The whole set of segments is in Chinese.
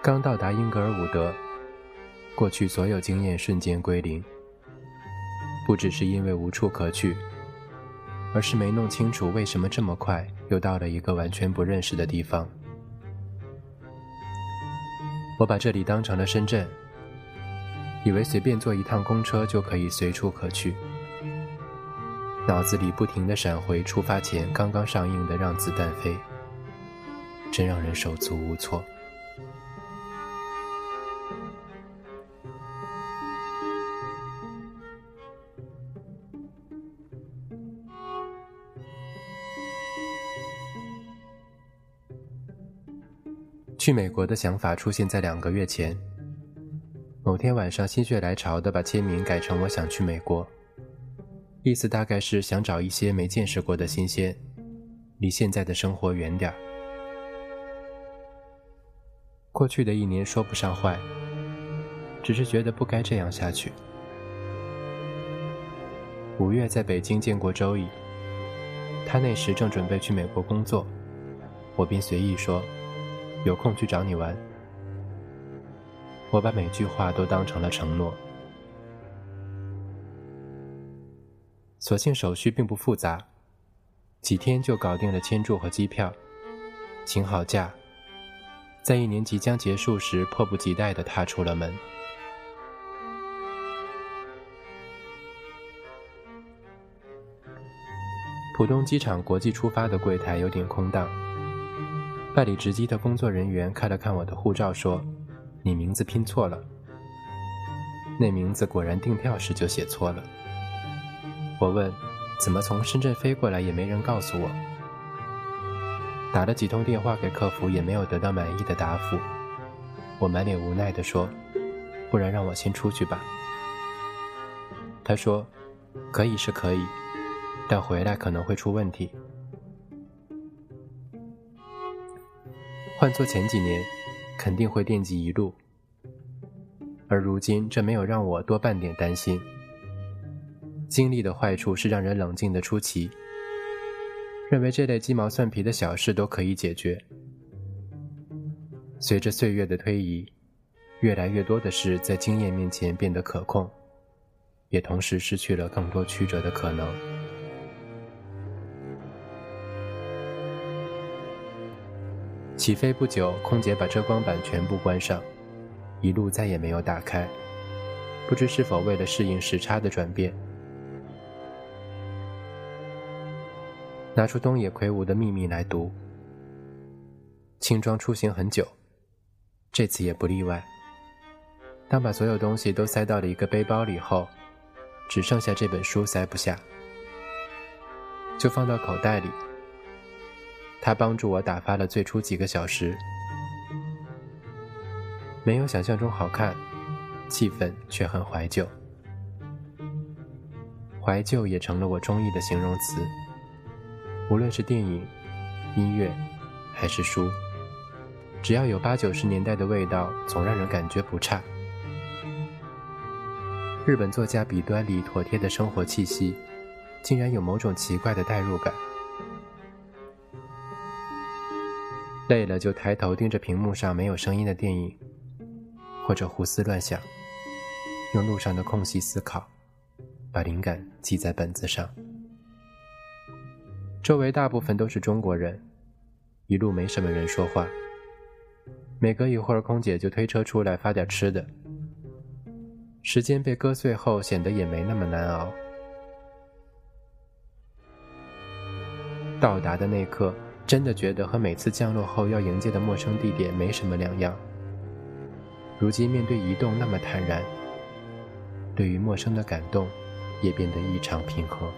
刚到达英格尔伍德，过去所有经验瞬间归零。不只是因为无处可去，而是没弄清楚为什么这么快又到了一个完全不认识的地方。我把这里当成了深圳，以为随便坐一趟公车就可以随处可去，脑子里不停地闪回出发前刚刚上映的《让子弹飞》，真让人手足无措。去美国的想法出现在两个月前。某天晚上，心血来潮的把签名改成“我想去美国”，意思大概是想找一些没见识过的新鲜，离现在的生活远点儿。过去的一年说不上坏，只是觉得不该这样下去。五月在北京见过周易，他那时正准备去美国工作，我便随意说。有空去找你玩。我把每句话都当成了承诺。所幸手续并不复杂，几天就搞定了签注和机票，请好假，在一年即将结束时，迫不及待地踏出了门。浦东机场国际出发的柜台有点空荡。办理值机的工作人员看了看我的护照，说：“你名字拼错了。”那名字果然订票时就写错了。我问：“怎么从深圳飞过来也没人告诉我？”打了几通电话给客服，也没有得到满意的答复。我满脸无奈地说：“不然让我先出去吧。”他说：“可以是可以，但回来可能会出问题。”换做前几年，肯定会惦记一路，而如今这没有让我多半点担心。经历的坏处是让人冷静的出奇，认为这类鸡毛蒜皮的小事都可以解决。随着岁月的推移，越来越多的事在经验面前变得可控，也同时失去了更多曲折的可能。起飞不久，空姐把遮光板全部关上，一路再也没有打开。不知是否为了适应时差的转变。拿出东野圭吾的秘密来读。轻装出行很久，这次也不例外。当把所有东西都塞到了一个背包里后，只剩下这本书塞不下，就放到口袋里。他帮助我打发了最初几个小时，没有想象中好看，气氛却很怀旧。怀旧也成了我中意的形容词。无论是电影、音乐，还是书，只要有八九十年代的味道，总让人感觉不差。日本作家笔端里妥帖的生活气息，竟然有某种奇怪的代入感。累了就抬头盯着屏幕上没有声音的电影，或者胡思乱想，用路上的空隙思考，把灵感记在本子上。周围大部分都是中国人，一路没什么人说话。每隔一会儿，空姐就推车出来发点吃的。时间被割碎后，显得也没那么难熬。到达的那刻。真的觉得和每次降落后要迎接的陌生地点没什么两样。如今面对移动那么坦然，对于陌生的感动也变得异常平和。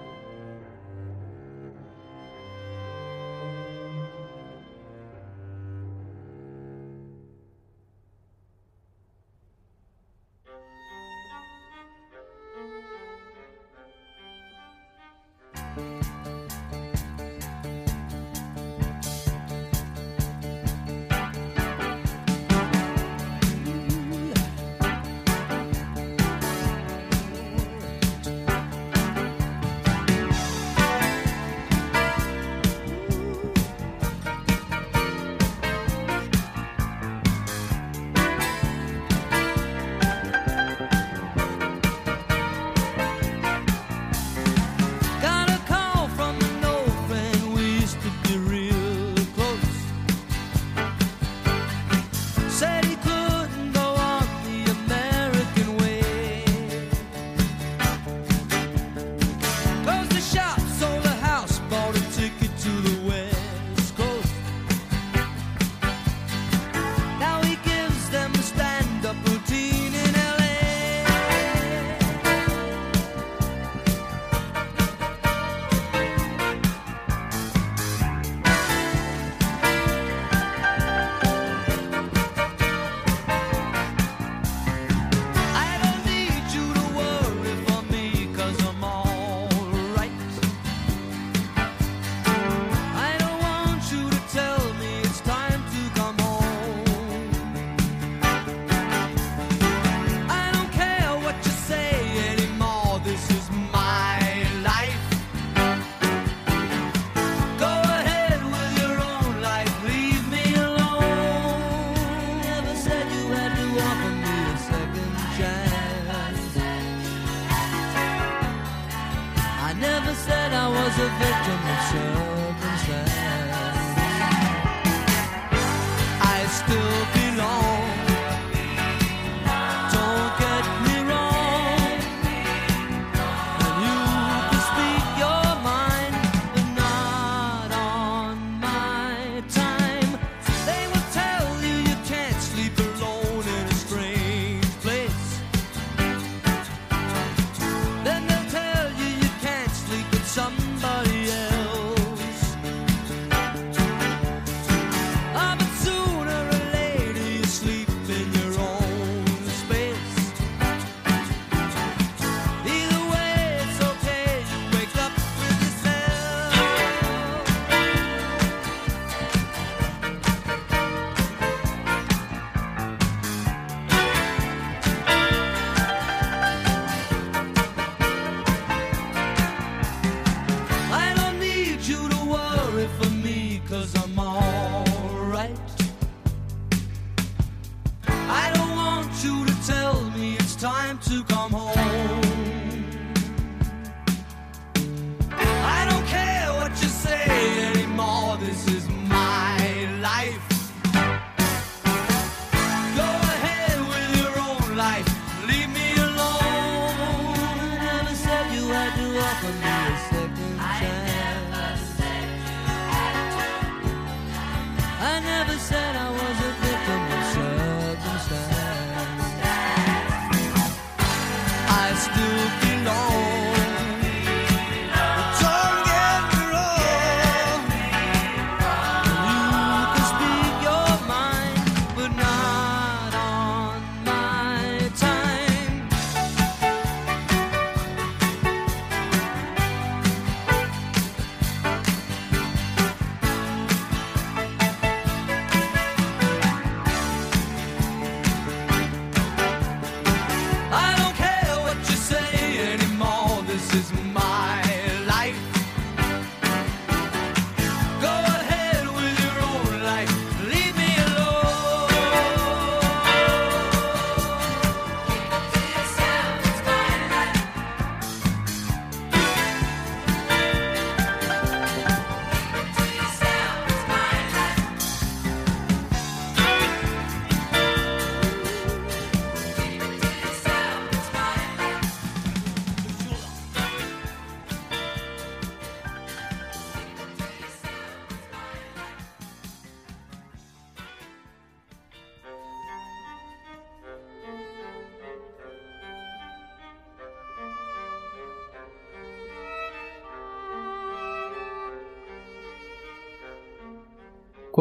Is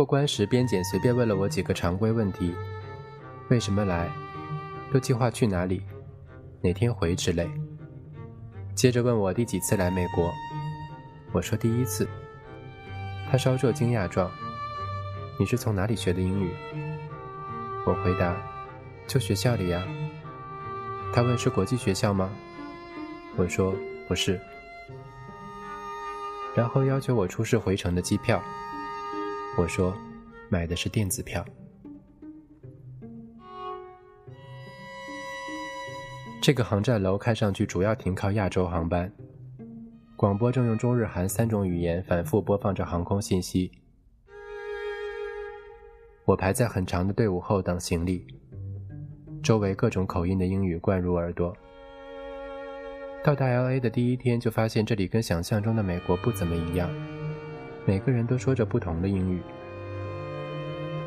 关时，边检随便问了我几个常规问题：为什么来？都计划去哪里？哪天回之类。接着问我第几次来美国，我说第一次。他稍作惊讶状：“你是从哪里学的英语？”我回答：“就学校里呀。”他问：“是国际学校吗？”我说：“不是。”然后要求我出示回程的机票。我说：“买的是电子票。”这个航站楼看上去主要停靠亚洲航班，广播正用中日韩三种语言反复播放着航空信息。我排在很长的队伍后等行李，周围各种口音的英语灌入耳朵。到达 L.A. 的第一天就发现这里跟想象中的美国不怎么一样，每个人都说着不同的英语。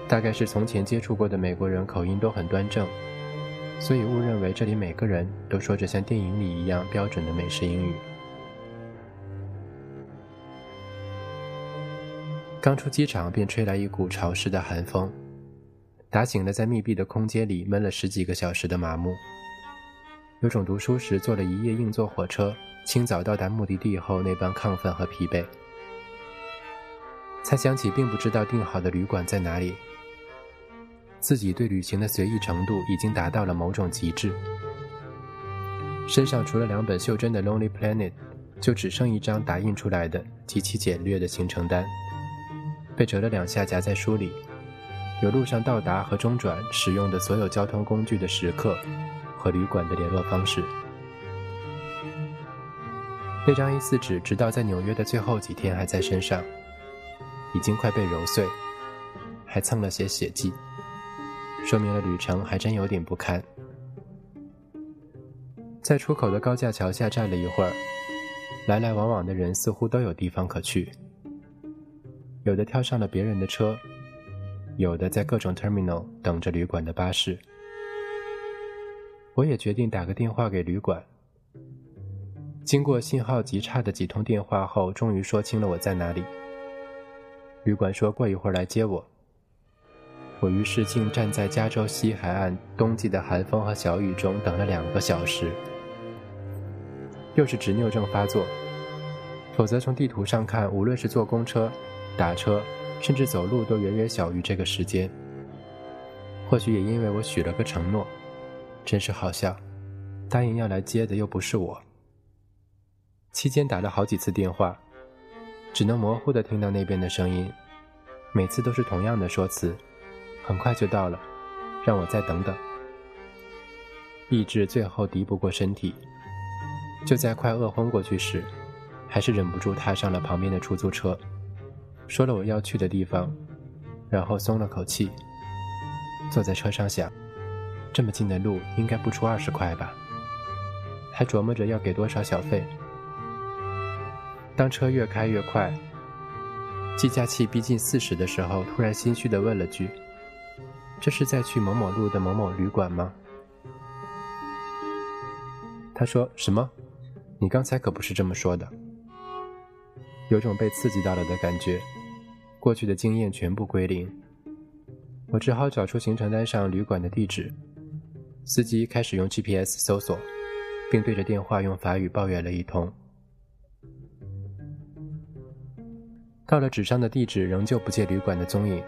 大概是从前接触过的美国人口音都很端正，所以误认为这里每个人都说着像电影里一样标准的美式英语。刚出机场便吹来一股潮湿的寒风，打醒了在密闭的空间里闷了十几个小时的麻木。有种读书时坐了一夜硬座火车，清早到达目的地后那般亢奋和疲惫。才想起并不知道订好的旅馆在哪里，自己对旅行的随意程度已经达到了某种极致。身上除了两本袖珍的《Lonely Planet》，就只剩一张打印出来的极其简略的行程单，被折了两下夹在书里，有路上到达和中转使用的所有交通工具的时刻和旅馆的联络方式。那张 A4 纸直到在纽约的最后几天还在身上，已经快被揉碎，还蹭了些血迹，说明了旅程还真有点不堪。在出口的高架桥下站了一会儿，来来往往的人似乎都有地方可去，有的跳上了别人的车，有的在各种 terminal 等着旅馆的巴士。我也决定打个电话给旅馆。经过信号极差的几通电话后，终于说清了我在哪里。旅馆说过一会儿来接我。我于是竟站在加州西海岸冬季的寒风和小雨中等了两个小时。又是执拗症发作，否则从地图上看，无论是坐公车、打车，甚至走路，都远远小于这个时间。或许也因为我许了个承诺，真是好笑，答应要来接的又不是我。期间打了好几次电话，只能模糊的听到那边的声音，每次都是同样的说辞：“很快就到了，让我再等等。”意志最后敌不过身体。就在快饿昏过去时，还是忍不住踏上了旁边的出租车，说了我要去的地方，然后松了口气。坐在车上想，这么近的路应该不出二十块吧？还琢磨着要给多少小费。当车越开越快，计价器逼近四十的时候，突然心虚地问了句：“这是在去某某路的某某旅馆吗？”他说：“什么？”你刚才可不是这么说的，有种被刺激到了的感觉，过去的经验全部归零。我只好找出行程单上旅馆的地址，司机开始用 GPS 搜索，并对着电话用法语抱怨了一通。到了纸上的地址，仍旧不见旅馆的踪影。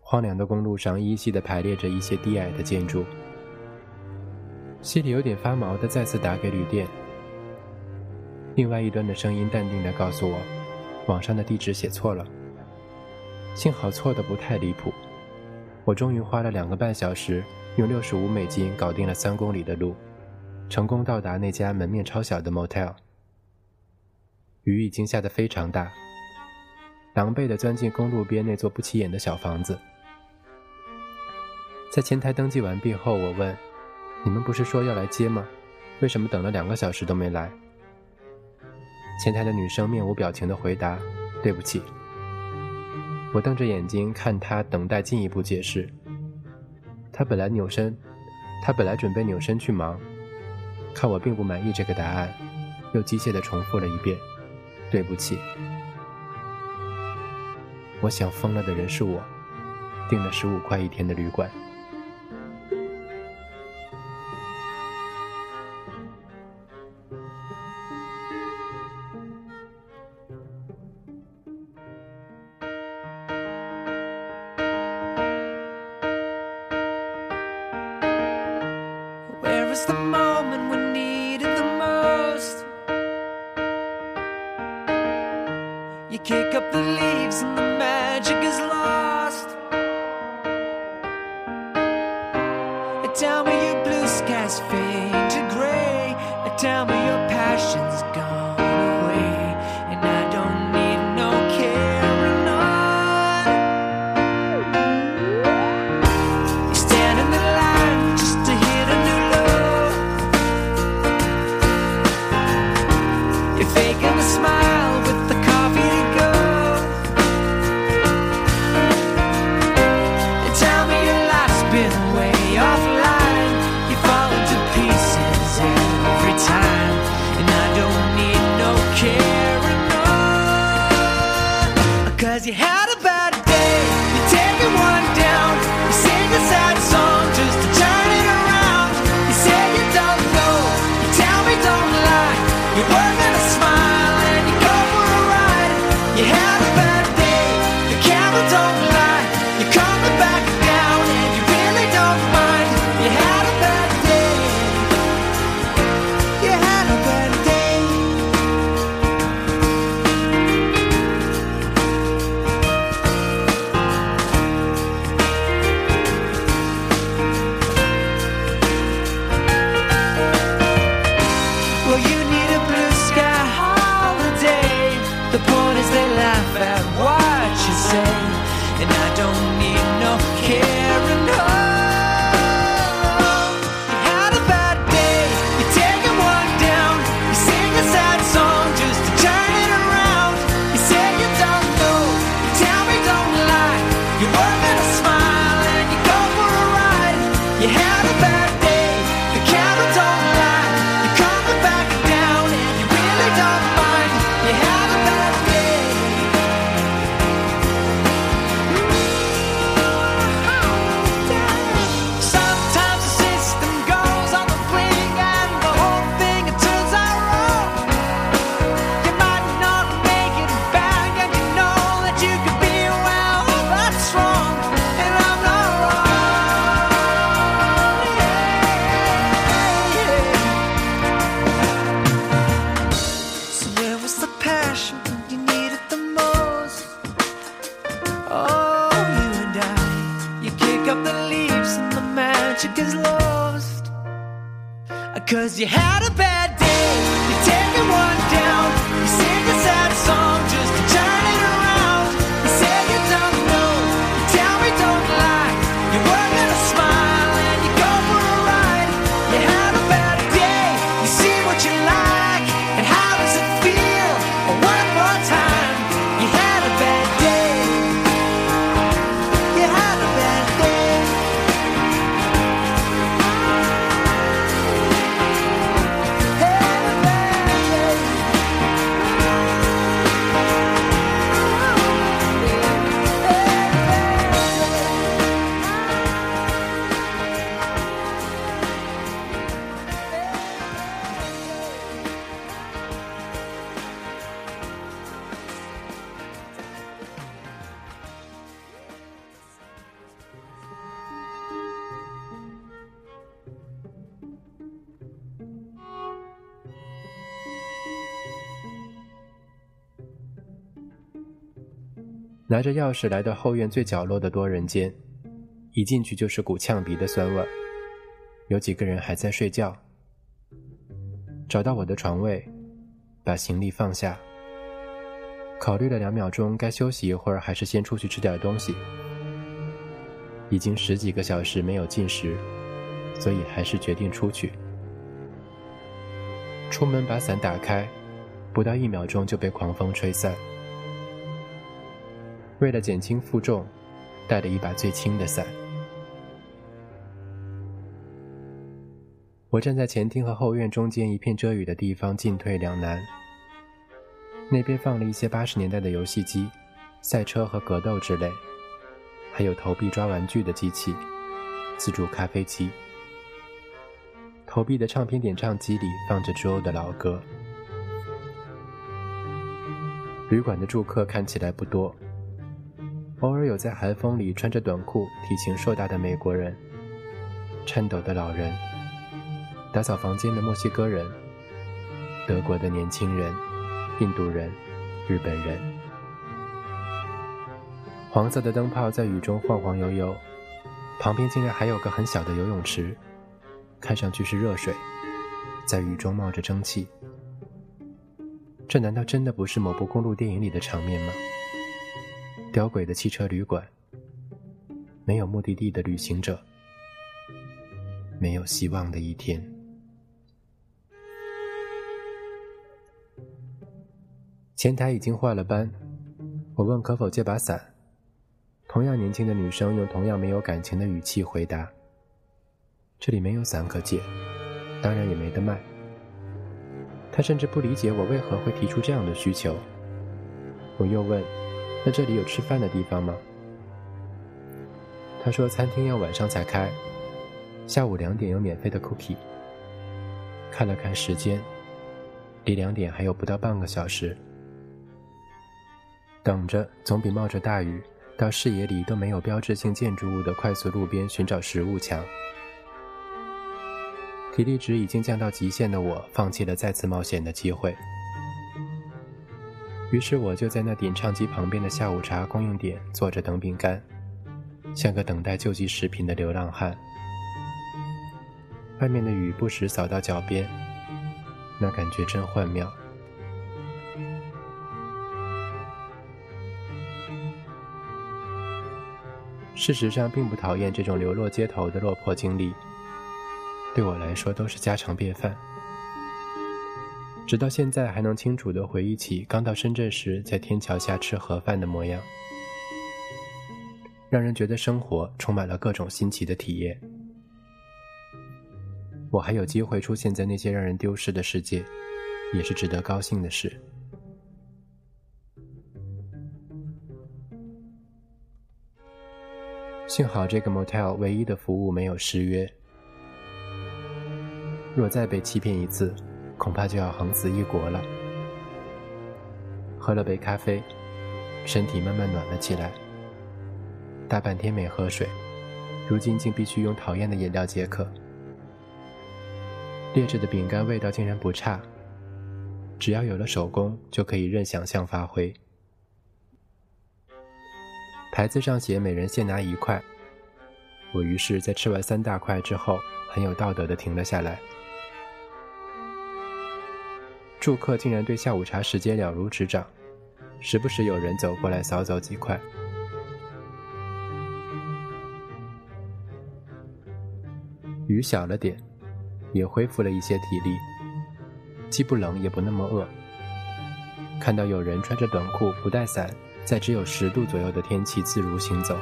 荒凉的公路上依稀地排列着一些低矮的建筑，心里有点发毛的再次打给旅店。另外一端的声音淡定地告诉我，网上的地址写错了。幸好错的不太离谱。我终于花了两个半小时，用六十五美金搞定了三公里的路，成功到达那家门面超小的 motel。雨已经下得非常大，狼狈地钻进公路边那座不起眼的小房子。在前台登记完毕后，我问：“你们不是说要来接吗？为什么等了两个小时都没来？”前台的女生面无表情地回答：“对不起。”我瞪着眼睛看她，等待进一步解释。她本来扭身，她本来准备扭身去忙，看我并不满意这个答案，又机械地重复了一遍：“对不起。”我想疯了的人是我，订了十五块一天的旅馆。拿着钥匙来到后院最角落的多人间，一进去就是股呛鼻的酸味儿。有几个人还在睡觉。找到我的床位，把行李放下，考虑了两秒钟，该休息一会儿还是先出去吃点东西。已经十几个小时没有进食，所以还是决定出去。出门把伞打开，不到一秒钟就被狂风吹散。为了减轻负重，带了一把最轻的伞。我站在前厅和后院中间一片遮雨的地方，进退两难。那边放了一些八十年代的游戏机、赛车和格斗之类，还有投币抓玩具的机器、自助咖啡机。投币的唱片点唱机里放着 Joe 的老歌。旅馆的住客看起来不多。偶尔有在寒风里穿着短裤、体型硕大的美国人，颤抖的老人，打扫房间的墨西哥人，德国的年轻人，印度人，日本人。黄色的灯泡在雨中晃晃悠悠，旁边竟然还有个很小的游泳池，看上去是热水，在雨中冒着蒸汽。这难道真的不是某部公路电影里的场面吗？小鬼的汽车旅馆，没有目的地的旅行者，没有希望的一天。前台已经换了班，我问可否借把伞。同样年轻的女生用同样没有感情的语气回答：“这里没有伞可借，当然也没得卖。”她甚至不理解我为何会提出这样的需求。我又问。那这里有吃饭的地方吗？他说餐厅要晚上才开，下午两点有免费的 cookie。看了看时间，离两点还有不到半个小时。等着总比冒着大雨到视野里都没有标志性建筑物的快速路边寻找食物强。体力值已经降到极限的我，放弃了再次冒险的机会。于是我就在那点唱机旁边的下午茶供应点坐着等饼干，像个等待救济食品的流浪汉。外面的雨不时扫到脚边，那感觉真幻妙。事实上，并不讨厌这种流落街头的落魄经历，对我来说都是家常便饭。直到现在还能清楚地回忆起刚到深圳时在天桥下吃盒饭的模样，让人觉得生活充满了各种新奇的体验。我还有机会出现在那些让人丢失的世界，也是值得高兴的事。幸好这个 motel 唯一的服务没有失约，若再被欺骗一次。恐怕就要横死一国了。喝了杯咖啡，身体慢慢暖了起来。大半天没喝水，如今竟必须用讨厌的饮料解渴。劣质的饼干味道竟然不差，只要有了手工，就可以任想象发挥。牌子上写每人限拿一块，我于是，在吃完三大块之后，很有道德的停了下来。住客竟然对下午茶时间了如指掌，时不时有人走过来扫走几块。雨小了点，也恢复了一些体力，既不冷也不那么饿。看到有人穿着短裤不带伞，在只有十度左右的天气自如行走，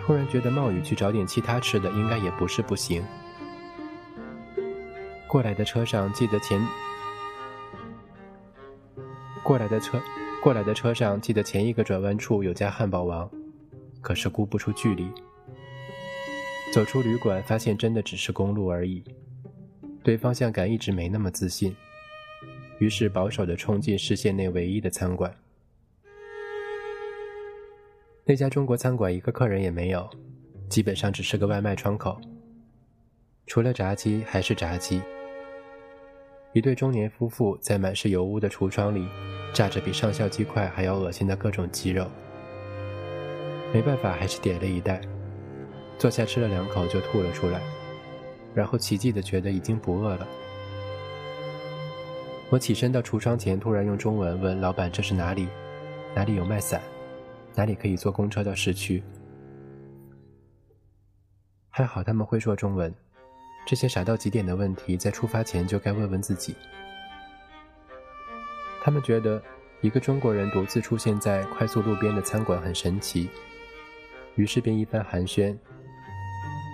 突然觉得冒雨去找点其他吃的，应该也不是不行。过来的车上记得前，过来的车，过来的车上记得前一个转弯处有家汉堡王，可是估不出距离。走出旅馆，发现真的只是公路而已，对方向感一直没那么自信，于是保守的冲进视线内唯一的餐馆。那家中国餐馆一个客人也没有，基本上只是个外卖窗口，除了炸鸡还是炸鸡。一对中年夫妇在满是油污的橱窗里，炸着比上校鸡块还要恶心的各种鸡肉。没办法，还是点了一袋。坐下吃了两口就吐了出来，然后奇迹的觉得已经不饿了。我起身到橱窗前，突然用中文问老板：“这是哪里？哪里有卖伞？哪里可以坐公车到市区？”还好他们会说中文，这些傻到极点的问题，在出发前就该问问自己。他们觉得一个中国人独自出现在快速路边的餐馆很神奇，于是便一番寒暄。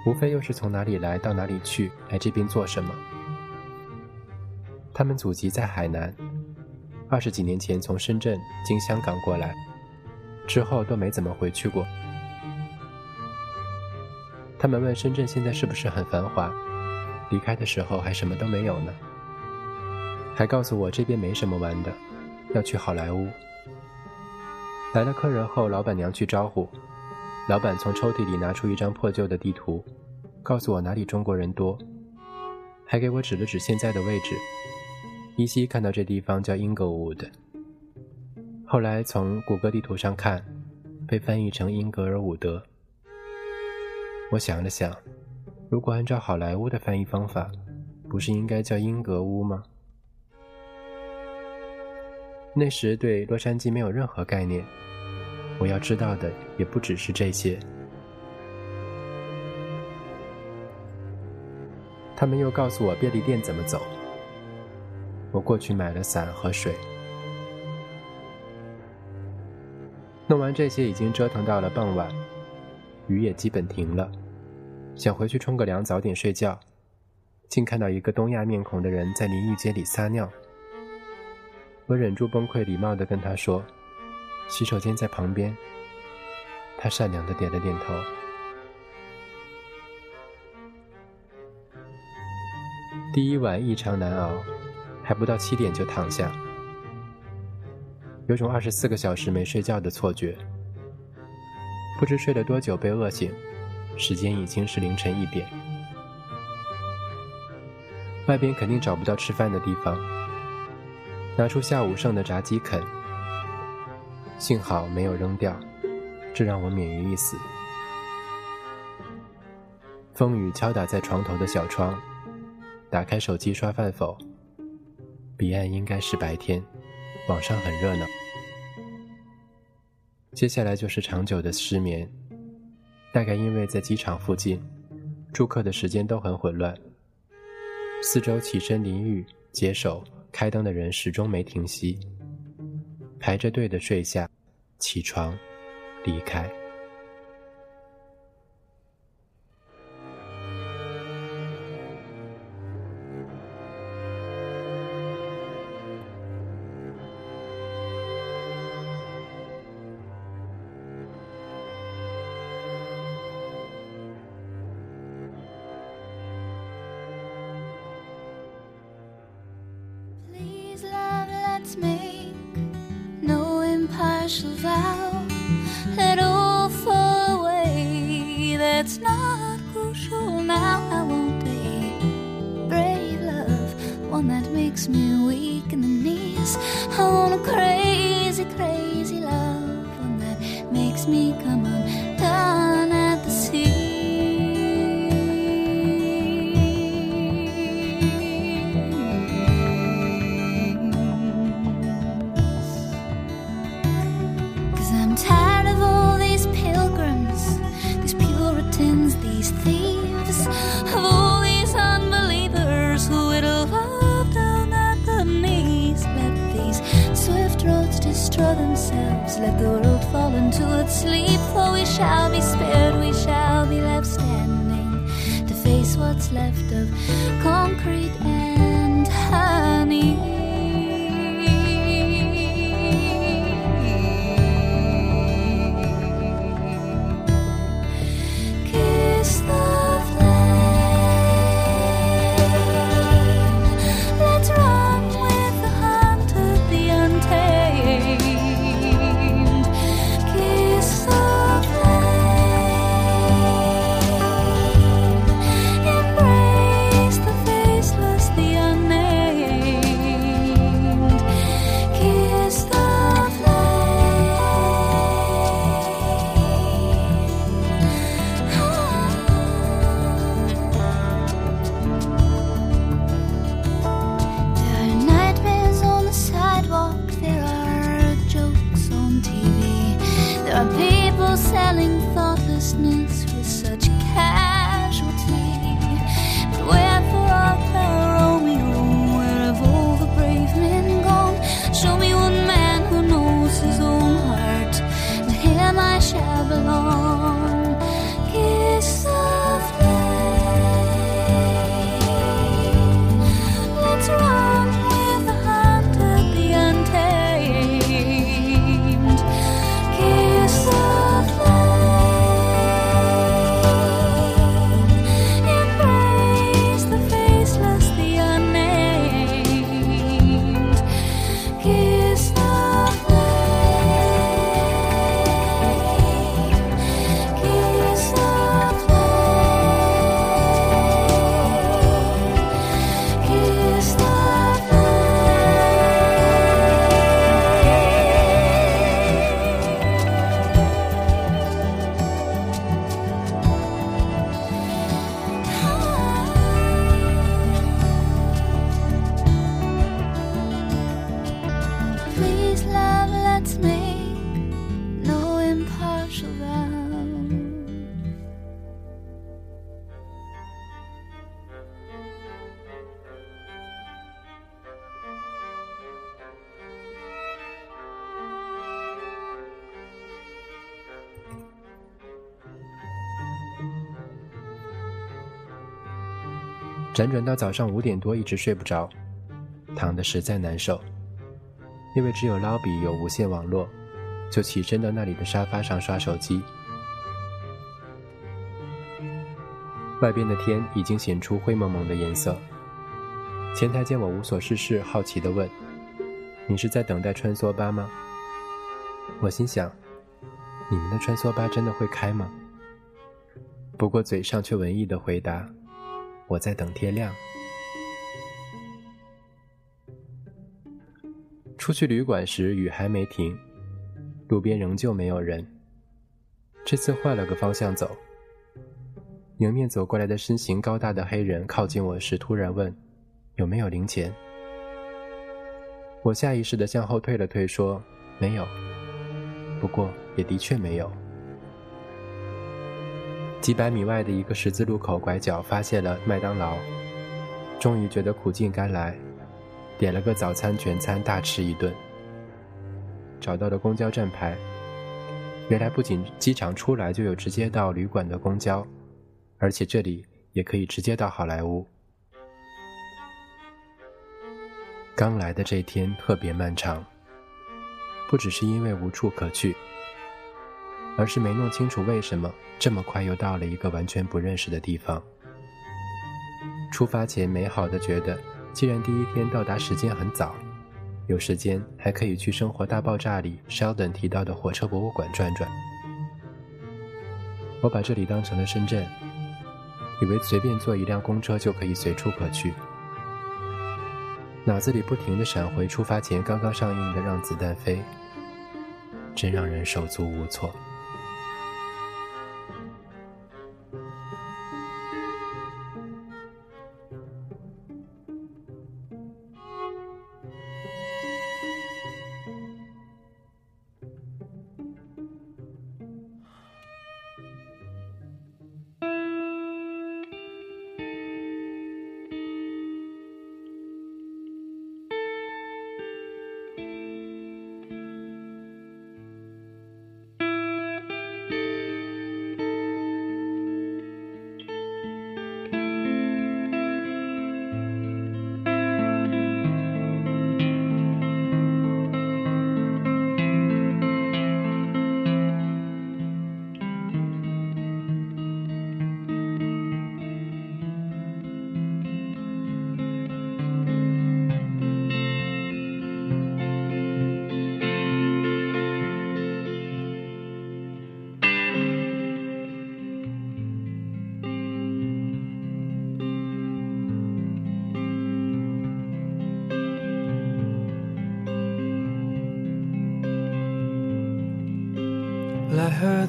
无非又是从哪里来到哪里去，来这边做什么？他们祖籍在海南，二十几年前从深圳经香港过来，之后都没怎么回去过。他们问深圳现在是不是很繁华？离开的时候还什么都没有呢？还告诉我这边没什么玩的，要去好莱坞。来了客人后，老板娘去招呼。老板从抽屉里拿出一张破旧的地图，告诉我哪里中国人多，还给我指了指现在的位置。依稀看到这地方叫 Inglewood，后来从谷歌地图上看，被翻译成英格尔伍德。我想了想，如果按照好莱坞的翻译方法，不是应该叫英格屋吗？那时对洛杉矶没有任何概念。我要知道的也不只是这些。他们又告诉我便利店怎么走。我过去买了伞和水。弄完这些，已经折腾到了傍晚，雨也基本停了。想回去冲个凉，早点睡觉，竟看到一个东亚面孔的人在淋浴间里撒尿。我忍住崩溃，礼貌地跟他说。洗手间在旁边，他善良的点了点头。第一晚异常难熬，还不到七点就躺下，有种二十四个小时没睡觉的错觉。不知睡了多久被饿醒，时间已经是凌晨一点。外边肯定找不到吃饭的地方，拿出下午剩的炸鸡啃。幸好没有扔掉，这让我免于一死。风雨敲打在床头的小窗，打开手机刷饭否？彼岸应该是白天，网上很热闹。接下来就是长久的失眠，大概因为在机场附近，住客的时间都很混乱，四周起身淋浴、解手、开灯的人始终没停息。排着队的睡下，起床，离开。Impartial vow. Let all fall away. That's not crucial now. I won't be brave love, one that makes me weak in the knees. I want a crazy, crazy love, one that makes me come undone sleep, for we shall be spared, we shall be left standing. To face what's left of concrete 辗转到早上五点多，一直睡不着，躺得实在难受。因为只有捞比有无线网络，就起身到那里的沙发上刷手机。外边的天已经显出灰蒙蒙的颜色。前台见我无所事事，好奇地问：“你是在等待穿梭巴吗？”我心想：“你们的穿梭巴真的会开吗？”不过嘴上却文艺地回答：“我在等天亮。”出去旅馆时，雨还没停，路边仍旧没有人。这次换了个方向走。迎面走过来的身形高大的黑人靠近我时，突然问：“有没有零钱？”我下意识地向后退了退，说：“没有。”不过也的确没有。几百米外的一个十字路口拐角发现了麦当劳，终于觉得苦尽甘来。点了个早餐全餐，大吃一顿。找到了公交站牌，原来不仅机场出来就有直接到旅馆的公交，而且这里也可以直接到好莱坞。刚来的这天特别漫长，不只是因为无处可去，而是没弄清楚为什么这么快又到了一个完全不认识的地方。出发前美好的觉得。既然第一天到达时间很早，有时间还可以去《生活大爆炸》里 Sheldon 提到的火车博物馆转转。我把这里当成了深圳，以为随便坐一辆公车就可以随处可去。脑子里不停地闪回出发前刚刚上映的《让子弹飞》，真让人手足无措。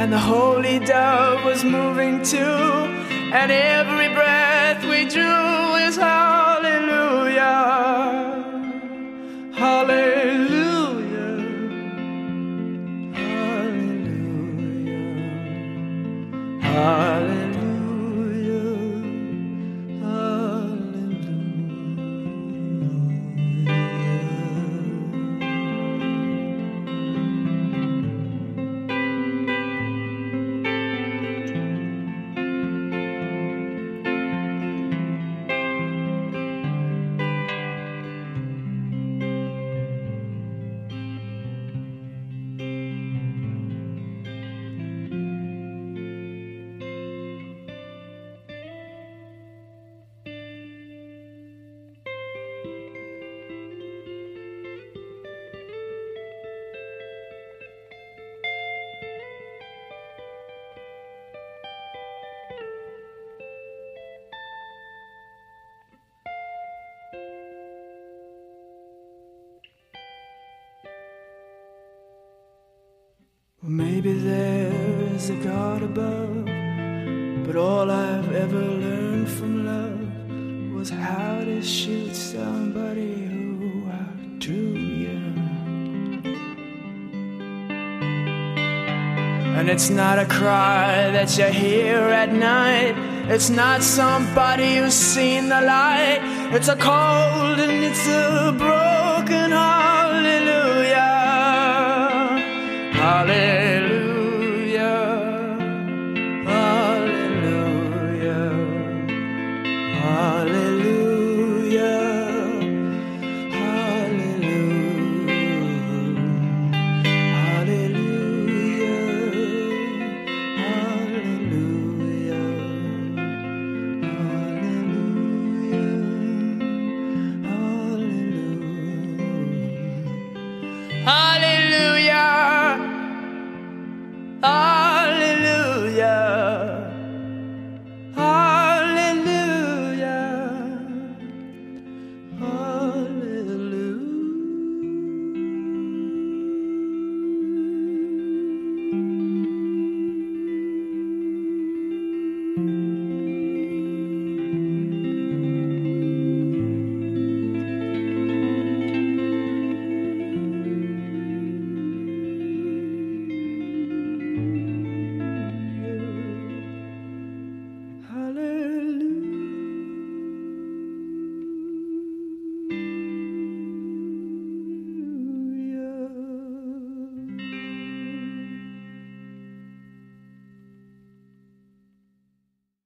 And the holy dove was moving too, and every breath maybe there's a God above, but all I've ever learned from love was how to shoot somebody who outdrew you. And it's not a cry that you hear at night. It's not somebody who's seen the light. It's a cold and it's a broken hallelujah. darling.